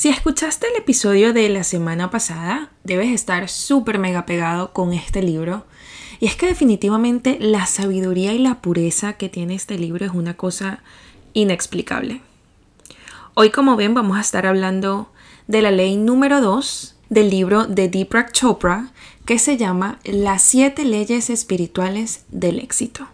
Si escuchaste el episodio de la semana pasada, debes estar súper mega pegado con este libro. Y es que definitivamente la sabiduría y la pureza que tiene este libro es una cosa inexplicable. Hoy, como ven, vamos a estar hablando de la ley número 2 del libro de Deepak Chopra que se llama Las siete leyes espirituales del éxito.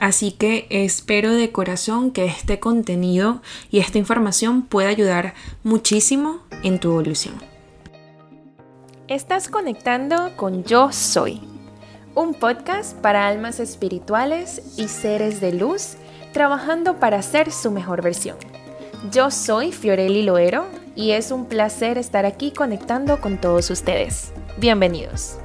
Así que espero de corazón que este contenido y esta información pueda ayudar muchísimo en tu evolución. Estás conectando con Yo Soy, un podcast para almas espirituales y seres de luz trabajando para ser su mejor versión. Yo soy Fiorelli Loero y es un placer estar aquí conectando con todos ustedes. Bienvenidos.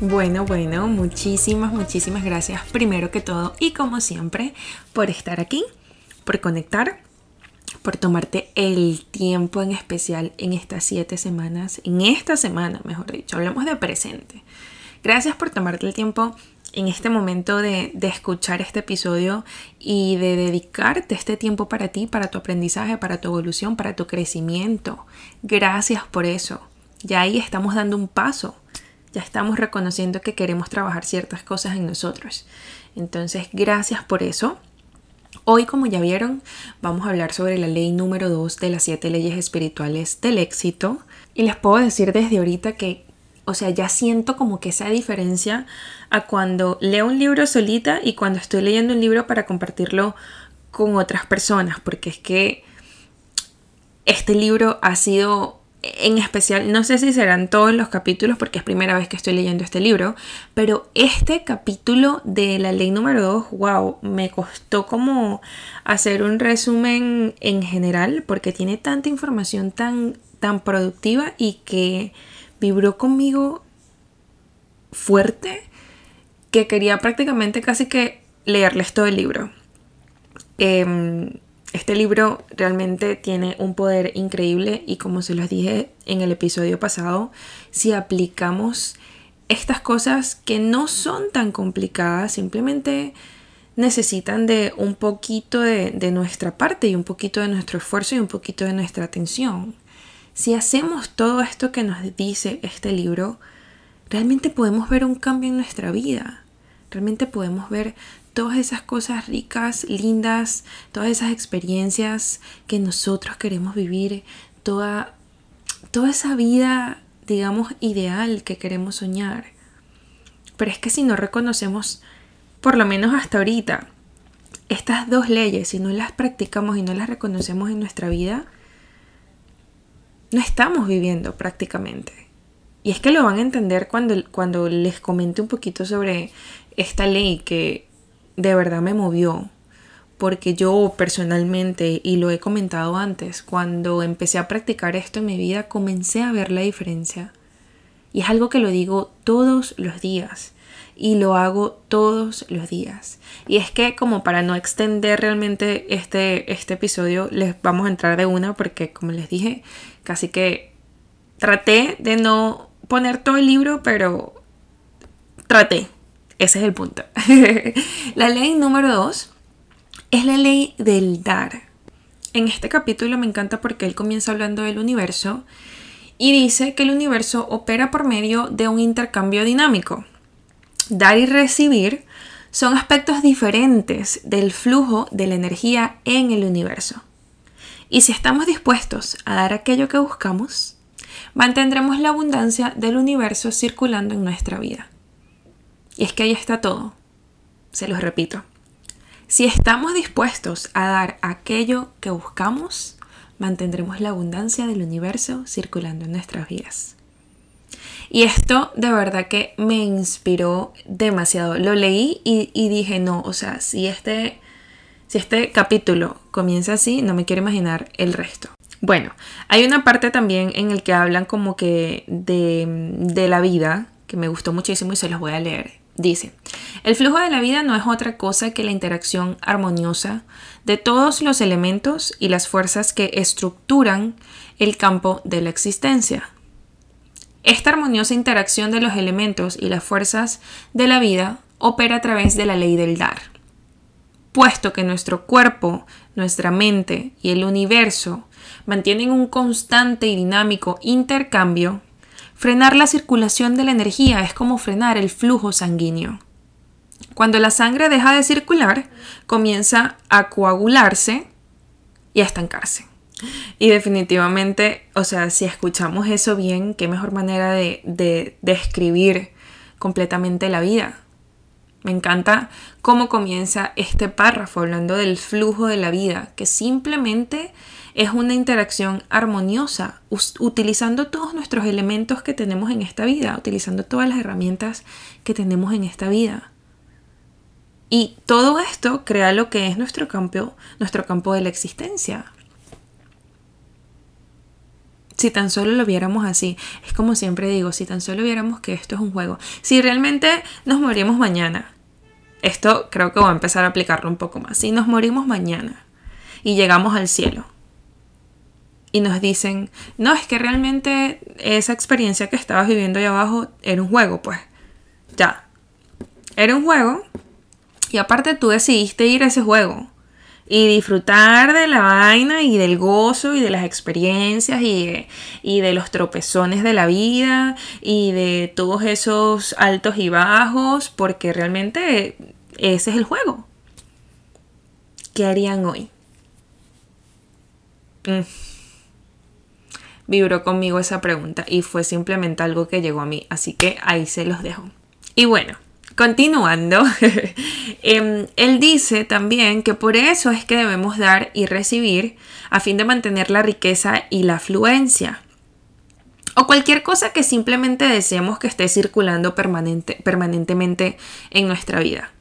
Bueno, bueno, muchísimas, muchísimas gracias primero que todo y como siempre por estar aquí, por conectar, por tomarte el tiempo en especial en estas siete semanas, en esta semana, mejor dicho, hablemos de presente. Gracias por tomarte el tiempo en este momento de, de, escuchar este episodio y de dedicarte este tiempo para ti, para tu aprendizaje, para tu evolución, para tu crecimiento. Gracias por eso. Ya ahí estamos dando un paso ya estamos reconociendo que queremos trabajar ciertas cosas en nosotros. Entonces, gracias por eso. Hoy, como ya vieron, vamos a hablar sobre la ley número 2 de las siete leyes espirituales del éxito. Y les puedo decir desde ahorita que, o sea, ya siento como que esa diferencia a cuando leo un libro solita y cuando estoy leyendo un libro para compartirlo con otras personas, porque es que este libro ha sido en especial, no sé si serán todos los capítulos porque es primera vez que estoy leyendo este libro, pero este capítulo de la ley número 2, wow, me costó como hacer un resumen en general porque tiene tanta información tan, tan productiva y que vibró conmigo fuerte que quería prácticamente casi que leerles todo el libro. Eh, este libro realmente tiene un poder increíble y como se los dije en el episodio pasado, si aplicamos estas cosas que no son tan complicadas, simplemente necesitan de un poquito de, de, nuestra parte y un poquito de nuestro esfuerzo y un poquito de nuestra atención. Si hacemos todo esto que nos dice este libro, realmente podemos ver un cambio en nuestra vida. Realmente podemos ver todas esas cosas ricas, lindas, todas esas experiencias que nosotros queremos vivir, toda, toda esa vida, digamos, ideal que queremos soñar. Pero es que si no reconocemos, por lo menos hasta ahorita, estas dos leyes, si no las practicamos y no las reconocemos en nuestra vida, no estamos viviendo prácticamente. Y es que lo van a entender cuando, cuando les comente un poquito sobre esta ley que de verdad me movió, porque yo personalmente, y lo he comentado antes, cuando empecé a practicar esto en mi vida, comencé a ver la diferencia. Y es algo que lo digo todos los días. Y lo hago todos los días. Y es que como para no extender realmente este, este episodio, les vamos a entrar de una porque como les dije, casi que traté de no poner todo el libro, pero traté, ese es el punto. la ley número dos es la ley del dar. En este capítulo me encanta porque él comienza hablando del universo y dice que el universo opera por medio de un intercambio dinámico. Dar y recibir son aspectos diferentes del flujo de la energía en el universo. Y si estamos dispuestos a dar aquello que buscamos, mantendremos la abundancia del universo circulando en nuestra vida. Y es que ahí está todo. Se los repito. Si estamos dispuestos a dar aquello que buscamos, mantendremos la abundancia del universo circulando en nuestras vidas. Y esto de verdad que me inspiró demasiado. Lo leí y, dije, no, o sea, si este, si este capítulo comienza así, no me quiero imaginar el resto. Bueno, hay una parte también en el que hablan como que de, de la vida, que me gustó muchísimo y se los voy a leer. Dice, el flujo de la vida no es otra cosa que la interacción armoniosa de todos los elementos y las fuerzas que estructuran el campo de la existencia. Esta armoniosa interacción de los elementos y las fuerzas de la vida opera a través de la ley del dar. puesto que nuestro cuerpo, nuestra mente y el universo mantienen un constante y dinámico intercambio, frenar la circulación de la energía es como frenar el flujo sanguíneo. Cuando la sangre deja de circular, comienza a coagularse y a estancarse. Y definitivamente, o sea, si escuchamos eso bien, qué mejor manera de, describir completamente la vida. Me encanta cómo comienza este párrafo hablando del flujo de la vida, que simplemente es una interacción armoniosa, utilizando todos nuestros elementos que tenemos en esta vida, utilizando todas las herramientas que tenemos en esta vida. Y todo esto crea lo que es nuestro campo, nuestro campo de la existencia. Si tan solo lo viéramos así, es como siempre digo, si tan solo viéramos que esto es un juego, si realmente nos morimos mañana, esto creo que voy a empezar a aplicarlo un poco más, si nos morimos mañana y llegamos al cielo y nos dicen, no, es que realmente esa experiencia que estabas viviendo ahí abajo era un juego, pues ya, era un juego y aparte tú decidiste ir a ese juego y disfrutar de la vaina y del gozo y de las experiencias y de, y de, los tropezones de la vida y de todos esos altos y bajos porque realmente ese es el juego. ¿Qué harían hoy? Mm. Vibró conmigo esa pregunta y fue simplemente algo que llegó a mí, así que ahí se los dejo. Y bueno, Continuando, em, él dice también que por eso es que debemos dar y recibir a fin de mantener la riqueza y la afluencia. O cualquier cosa que simplemente deseemos que esté circulando permanentemente en nuestra vida.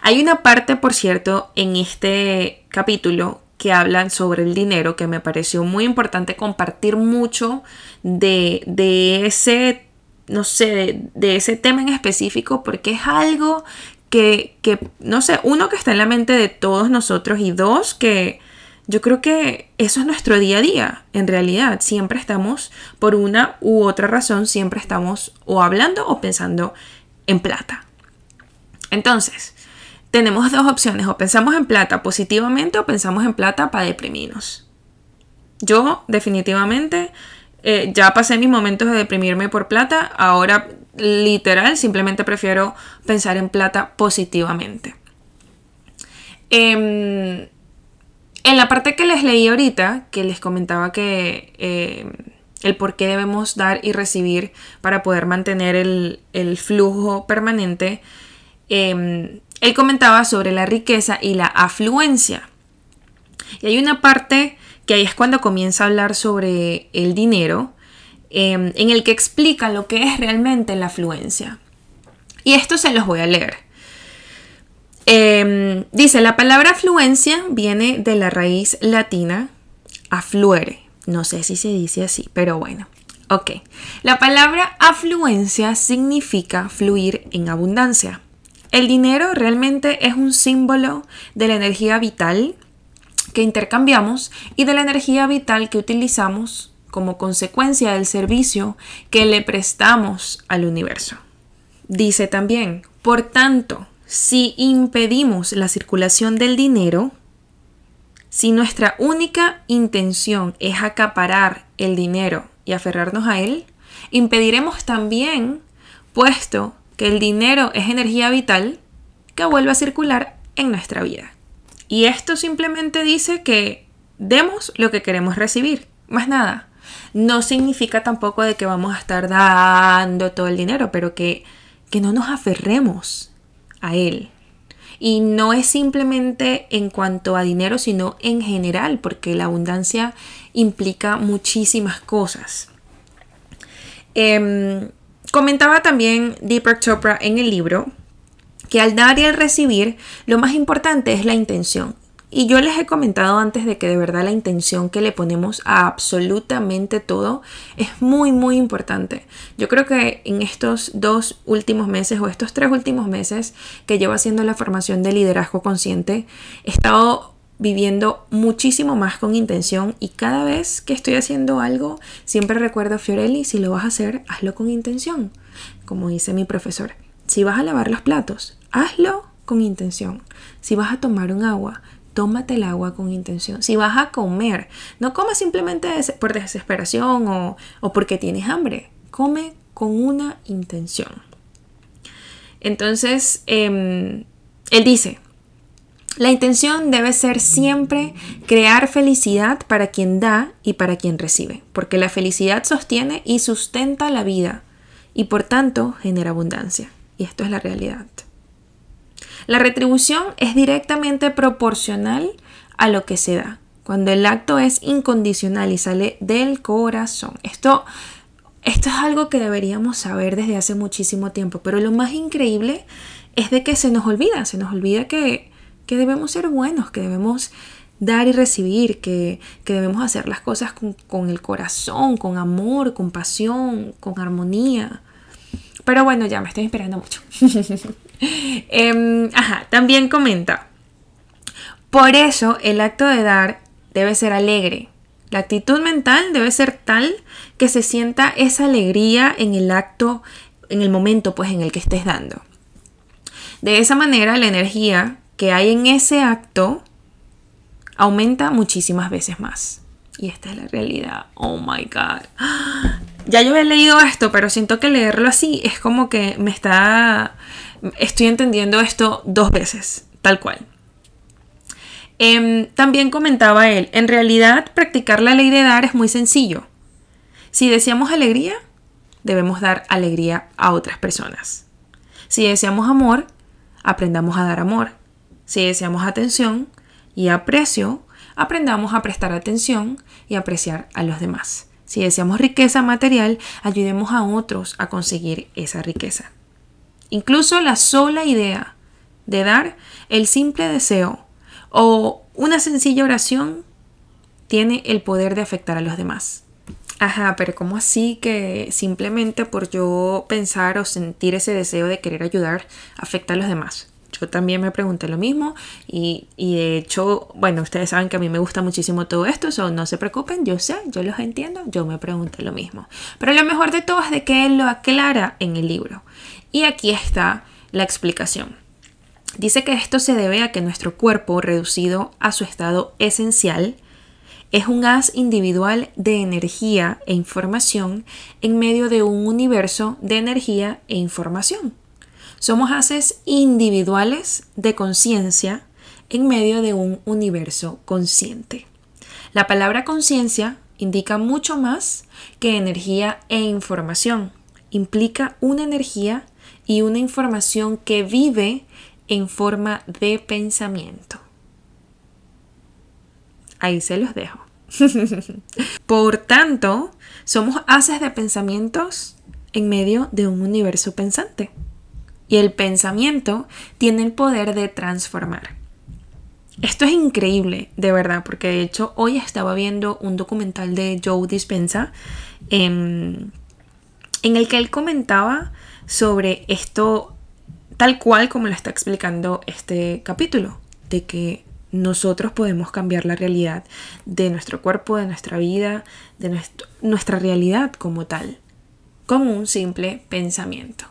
Hay una parte, por cierto, en este capítulo que hablan sobre el dinero que me pareció muy importante compartir mucho de, de ese no sé, de, ese tema en específico, porque es algo que, que, no sé, uno que está en la mente de todos nosotros y dos, que yo creo que eso es nuestro día a día, en realidad. Siempre estamos, por una u otra razón, siempre estamos o hablando o pensando en plata. Entonces, tenemos dos opciones, o pensamos en plata positivamente o pensamos en plata para deprimirnos. Yo definitivamente eh, ya pasé mis momentos de deprimirme por plata, ahora literal simplemente prefiero pensar en plata positivamente. Em, en la parte que les leí ahorita, que les comentaba que em, el por qué debemos dar y recibir para poder mantener el, flujo permanente, em, él comentaba sobre la riqueza y la afluencia. Y hay una parte que ahí es cuando comienza a hablar sobre el dinero, em, en el que explica lo que es realmente la afluencia. Y esto se los voy a leer. Em, dice, la palabra afluencia viene de la raíz latina afluere. No sé si se dice así, pero bueno. Ok. La palabra afluencia significa fluir en abundancia. El dinero realmente es un símbolo de la energía vital que intercambiamos y de la energía vital que utilizamos como consecuencia del servicio que le prestamos al universo. Dice también, por tanto, si impedimos la circulación del dinero, si nuestra única intención es acaparar el dinero y aferrarnos a él, impediremos también, puesto que el dinero es energía vital, que vuelva a circular en nuestra vida. Y esto simplemente dice que demos lo que queremos recibir, más nada. No significa tampoco de que vamos a estar dando todo el dinero, pero que, que no nos aferremos a él. Y no es simplemente en cuanto a dinero, sino en general, porque la abundancia implica muchísimas cosas. Em, comentaba también Deepak Chopra en el libro que al dar y al recibir, lo más importante es la intención. Y yo les he comentado antes de que de verdad la intención que le ponemos a absolutamente todo es muy, muy importante. Yo creo que en estos dos últimos meses o estos tres últimos meses que llevo haciendo la formación de liderazgo consciente, he estado viviendo muchísimo más con intención y cada vez que estoy haciendo algo, siempre recuerdo, Fiorelli, si lo vas a hacer, hazlo con intención, como dice mi profesor. Si vas a lavar los platos, hazlo con intención. Si vas a tomar un agua, tómate el agua con intención. Si vas a comer, no comas simplemente por desesperación o, o porque tienes hambre. Come con una intención. Entonces, em, él dice, la intención debe ser siempre crear felicidad para quien da y para quien recibe, porque la felicidad sostiene y sustenta la vida y por tanto genera abundancia. Y esto es la realidad. La retribución es directamente proporcional a lo que se da, cuando el acto es incondicional y sale del corazón. Esto, esto es algo que deberíamos saber desde hace muchísimo tiempo, pero lo más increíble es de que se nos olvida, se nos olvida que, que debemos ser buenos, que debemos dar y recibir, que, que debemos hacer las cosas con, con, el corazón, con amor, con pasión, con armonía. Pero bueno, ya me estoy esperando mucho. Em, ajá, también comenta. Por eso el acto de dar debe ser alegre. La actitud mental debe ser tal que se sienta esa alegría en el acto, en el momento pues en el que estés dando. De esa manera la energía que hay en ese acto aumenta muchísimas veces más. Y esta es la realidad. Oh my god. Ya yo he leído esto, pero siento que leerlo así es como que me está estoy entendiendo esto dos veces, tal cual. Em, también comentaba él, en realidad practicar la ley de dar es muy sencillo. Si deseamos alegría, debemos dar alegría a otras personas. Si deseamos amor, aprendamos a dar amor. Si deseamos atención y aprecio, aprendamos a prestar atención y apreciar a los demás. Si deseamos riqueza material, ayudemos a otros a conseguir esa riqueza. Incluso la sola idea de dar el simple deseo o una sencilla oración tiene el poder de afectar a los demás. Ajá, pero ¿cómo así que simplemente por yo pensar o sentir ese deseo de querer ayudar afecta a los demás? Yo también me pregunté lo mismo y, de hecho, bueno, ustedes saben que a mí me gusta muchísimo todo esto, eso no se preocupen, yo sé, yo los entiendo, yo me pregunté lo mismo. Pero lo mejor de todo es de que él lo aclara en el libro. Y aquí está la explicación. Dice que esto se debe a que nuestro cuerpo, reducido a su estado esencial, es un haz individual de energía e información en medio de un universo de energía e información. Somos haces individuales de conciencia en medio de un universo consciente. La palabra conciencia indica mucho más que energía e información. Implica una energía y una información que vive en forma de pensamiento. Ahí se los dejo. Por tanto, somos haces de pensamientos en medio de un universo pensante. Y el pensamiento tiene el poder de transformar. Esto es increíble, de verdad, porque de hecho hoy estaba viendo un documental de Joe Dispensa en, en el que él comentaba sobre esto tal cual como lo está explicando este capítulo, de que nosotros podemos cambiar la realidad de nuestro cuerpo, de nuestra vida, de nuestra realidad como tal, con un simple pensamiento.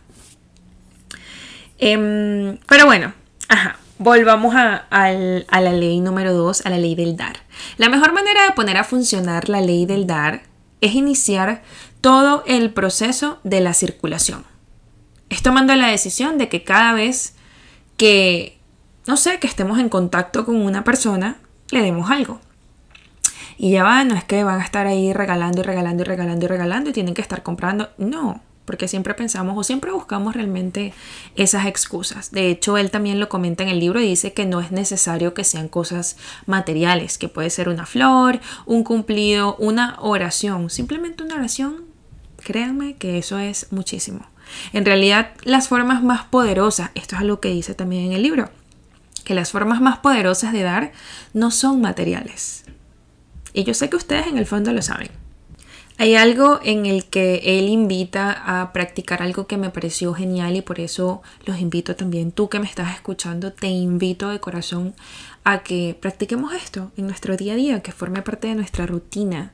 Em, pero bueno, ajá, volvamos a, a la ley número 2, a la ley del dar. La mejor manera de poner a funcionar la ley del dar es iniciar todo el proceso de la circulación es tomando la decisión de que cada vez que, no sé, que estemos en contacto con una persona, le demos algo. Y ya va, no es que van a estar ahí regalando y regalando y regalando y regalando y tienen que estar comprando. No, porque siempre pensamos o siempre buscamos realmente esas excusas. De hecho, él también lo comenta en el libro y dice que no es necesario que sean cosas materiales, que puede ser una flor, un cumplido, una oración. Simplemente una oración, créanme que eso es muchísimo. En realidad, las formas más poderosas, esto es algo que dice también en el libro, que las formas más poderosas de dar no son materiales. Y yo sé que ustedes en el fondo lo saben. Hay algo en el que él invita a practicar algo que me pareció genial y por eso los invito también, tú que me estás escuchando, te invito de corazón a que practiquemos esto en nuestro día a día, que forme parte de nuestra rutina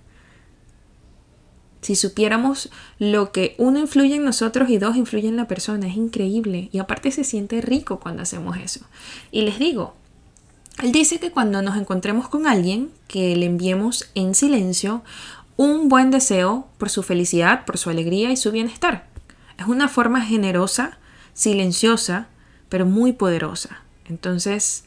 Si supiéramos lo que uno influye en nosotros y dos influye en la persona, es increíble. Y aparte se siente rico cuando hacemos eso. Y les digo, él dice que cuando nos encontremos con alguien, que le enviemos en silencio un buen deseo por su felicidad, por su alegría y su bienestar. Es una forma generosa, silenciosa, pero muy poderosa. Entonces,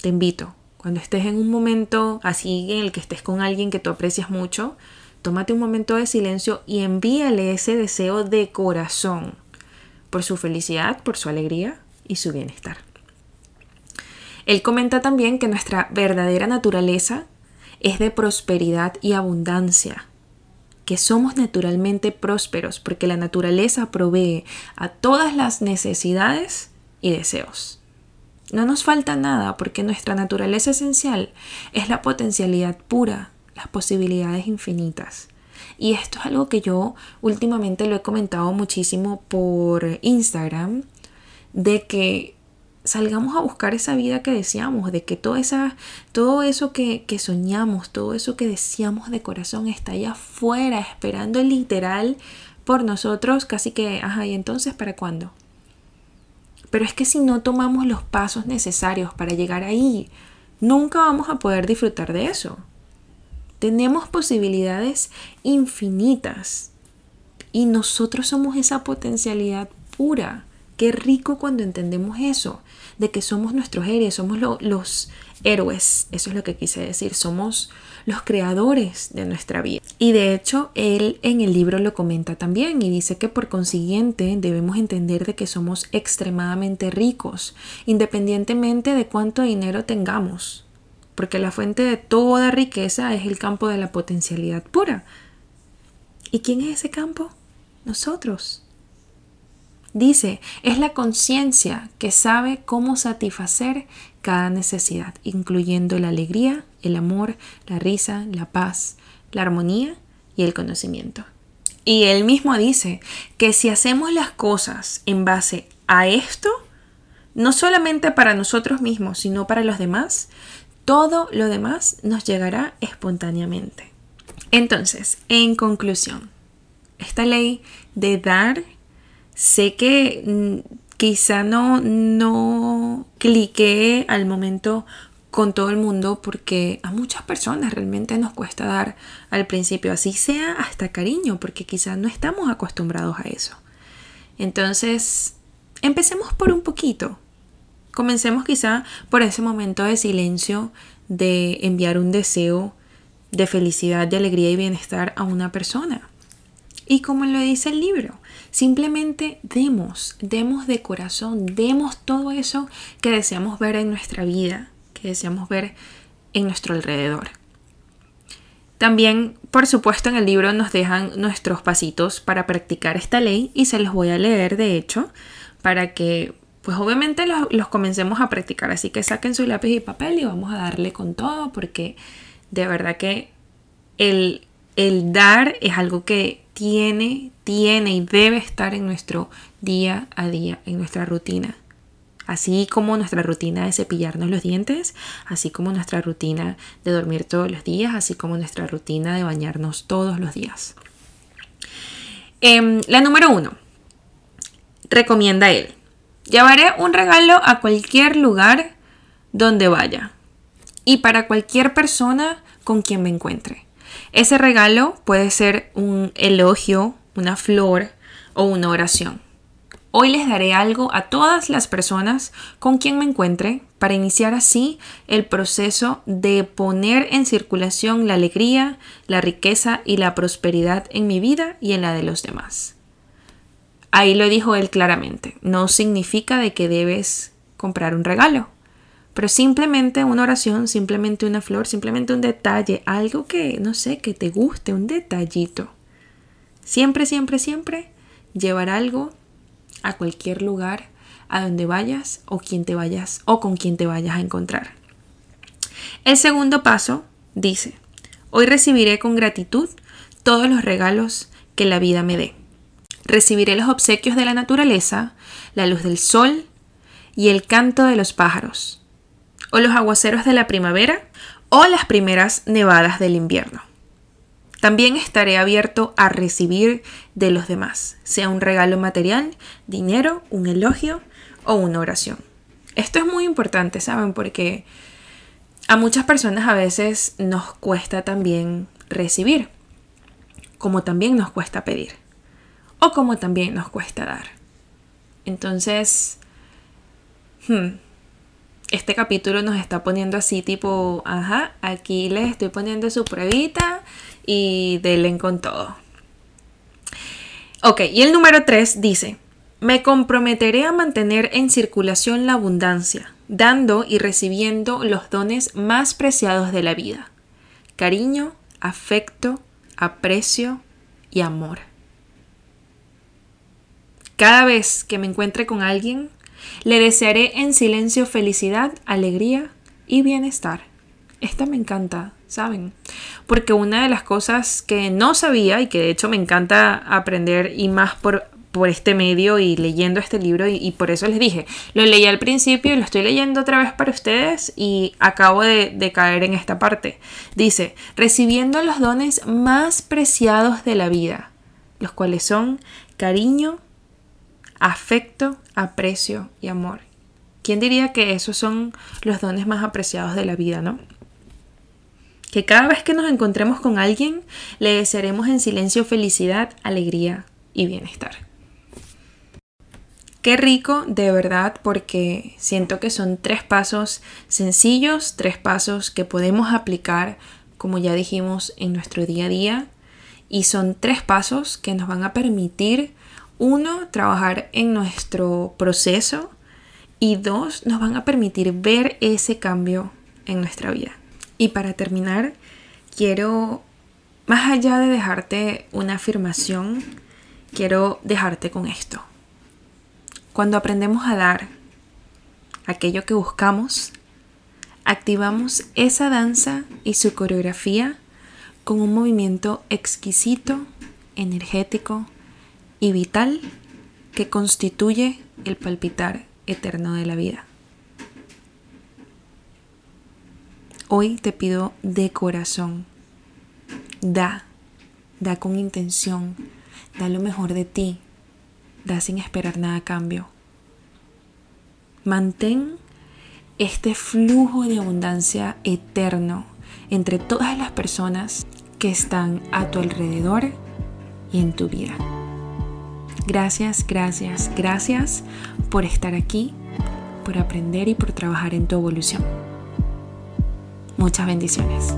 te invito, cuando estés en un momento así en el que estés con alguien que tú aprecias mucho, tómate un momento de silencio y envíale ese deseo de corazón por su felicidad, por su alegría y su bienestar. Él comenta también que nuestra verdadera naturaleza es de prosperidad y abundancia, que somos naturalmente prósperos porque la naturaleza provee a todas las necesidades y deseos. No nos falta nada porque nuestra naturaleza esencial es la potencialidad pura, las posibilidades infinitas. Y esto es algo que yo últimamente lo he comentado muchísimo por Instagram, de que salgamos a buscar esa vida que deseamos, de que todo, esa, todo eso que, que, soñamos, todo eso que deseamos de corazón está allá afuera, esperando literal por nosotros, casi que, ajá, ¿y entonces para cuándo? Pero es que si no tomamos los pasos necesarios para llegar ahí, nunca vamos a poder disfrutar de eso. Tenemos posibilidades infinitas y nosotros somos esa potencialidad pura. Qué rico cuando entendemos eso, de que somos nuestros héroes, somos los héroes, eso es lo que quise decir, somos los creadores de nuestra vida. Y de hecho, él en el libro lo comenta también y dice que por consiguiente debemos entender de que somos extremadamente ricos, independientemente de cuánto dinero tengamos porque la fuente de toda riqueza es el campo de la potencialidad pura. ¿Y quién es ese campo? Nosotros. Dice, es la conciencia que sabe cómo satisfacer cada necesidad, incluyendo la alegría, el amor, la risa, la paz, la armonía y el conocimiento. Y él mismo dice que si hacemos las cosas en base a esto, no solamente para nosotros mismos, sino para los demás, todo lo demás nos llegará espontáneamente. Entonces, en conclusión, esta ley de dar, sé que mm, quizá no, no al momento con todo el mundo porque a muchas personas realmente nos cuesta dar al principio, así sea hasta cariño, porque quizá no estamos acostumbrados a eso. Entonces, empecemos por un poquito, Comencemos quizá por ese momento de silencio de enviar un deseo de felicidad, de alegría y bienestar a una persona. Y como lo dice el libro, simplemente demos, demos de corazón, demos todo eso que deseamos ver en nuestra vida, que deseamos ver en nuestro alrededor. También, por supuesto, en el libro nos dejan nuestros pasitos para practicar esta ley y se los voy a leer, de hecho, para que pues obviamente los, comencemos a practicar. Así que saquen su lápiz y papel y vamos a darle con todo porque de verdad que el, el dar es algo que tiene, tiene y debe estar en nuestro día a día, en nuestra rutina. Así como nuestra rutina de cepillarnos los dientes, así como nuestra rutina de dormir todos los días, así como nuestra rutina de bañarnos todos los días. Em, la número uno, recomienda él. Llevaré un regalo a cualquier lugar donde vaya y para cualquier persona con quien me encuentre. Ese regalo puede ser un elogio, una flor o una oración. Hoy les daré algo a todas las personas con quien me encuentre para iniciar así el proceso de poner en circulación la alegría, la riqueza y la prosperidad en mi vida y en la de los demás. Ahí lo dijo él claramente. No significa de que debes comprar un regalo, pero simplemente una oración, simplemente una flor, simplemente un detalle, algo que, no sé, que te guste, un detallito. Siempre, siempre, siempre llevar algo a cualquier lugar a donde vayas o quien te vayas o con quien te vayas a encontrar. El segundo paso dice, hoy recibiré con gratitud todos los regalos que la vida me dé. Recibiré los obsequios de la naturaleza, la luz del sol y el canto de los pájaros, o los aguaceros de la primavera o las primeras nevadas del invierno. También estaré abierto a recibir de los demás, sea un regalo material, dinero, un elogio o una oración. Esto es muy importante, ¿saben? Porque a muchas personas a veces nos cuesta también recibir, como también nos cuesta pedir, o como también nos cuesta dar. Entonces, hmm, este capítulo nos está poniendo así tipo, ajá, aquí les estoy poniendo su pruebita y denle con todo. Ok, y el número 3 dice, me comprometeré a mantener en circulación la abundancia, dando y recibiendo los dones más preciados de la vida. Cariño, afecto, aprecio y amor. Cada vez que me encuentre con alguien, le desearé en silencio felicidad, alegría y bienestar. Esta me encanta, ¿saben? Porque una de las cosas que no sabía y que de hecho me encanta aprender y más por, por este medio y leyendo este libro y, por eso les dije, lo leí al principio y lo estoy leyendo otra vez para ustedes y acabo de, de caer en esta parte. Dice, recibiendo los dones más preciados de la vida, los cuales son cariño, afecto, aprecio y amor. ¿Quién diría que esos son los dones más apreciados de la vida, no? Que cada vez que nos encontremos con alguien, le desearemos en silencio felicidad, alegría y bienestar. Qué rico, de verdad, porque siento que son tres pasos sencillos, tres pasos que podemos aplicar, como ya dijimos, en nuestro día a día. Y son tres pasos que nos van a permitir uno, trabajar en nuestro proceso y dos, nos van a permitir ver ese cambio en nuestra vida. Y para terminar, quiero, más allá de dejarte una afirmación, quiero dejarte con esto. Cuando aprendemos a dar aquello que buscamos, activamos esa danza y su coreografía con un movimiento exquisito, energético, y vital que constituye el palpitar eterno de la vida. Hoy te pido de corazón, da, da con intención, da lo mejor de ti, da sin esperar nada a cambio. Mantén este flujo de abundancia eterno entre todas las personas que están a tu alrededor y en tu vida. Gracias, gracias, gracias por estar aquí, por aprender y por trabajar en tu evolución. Muchas bendiciones.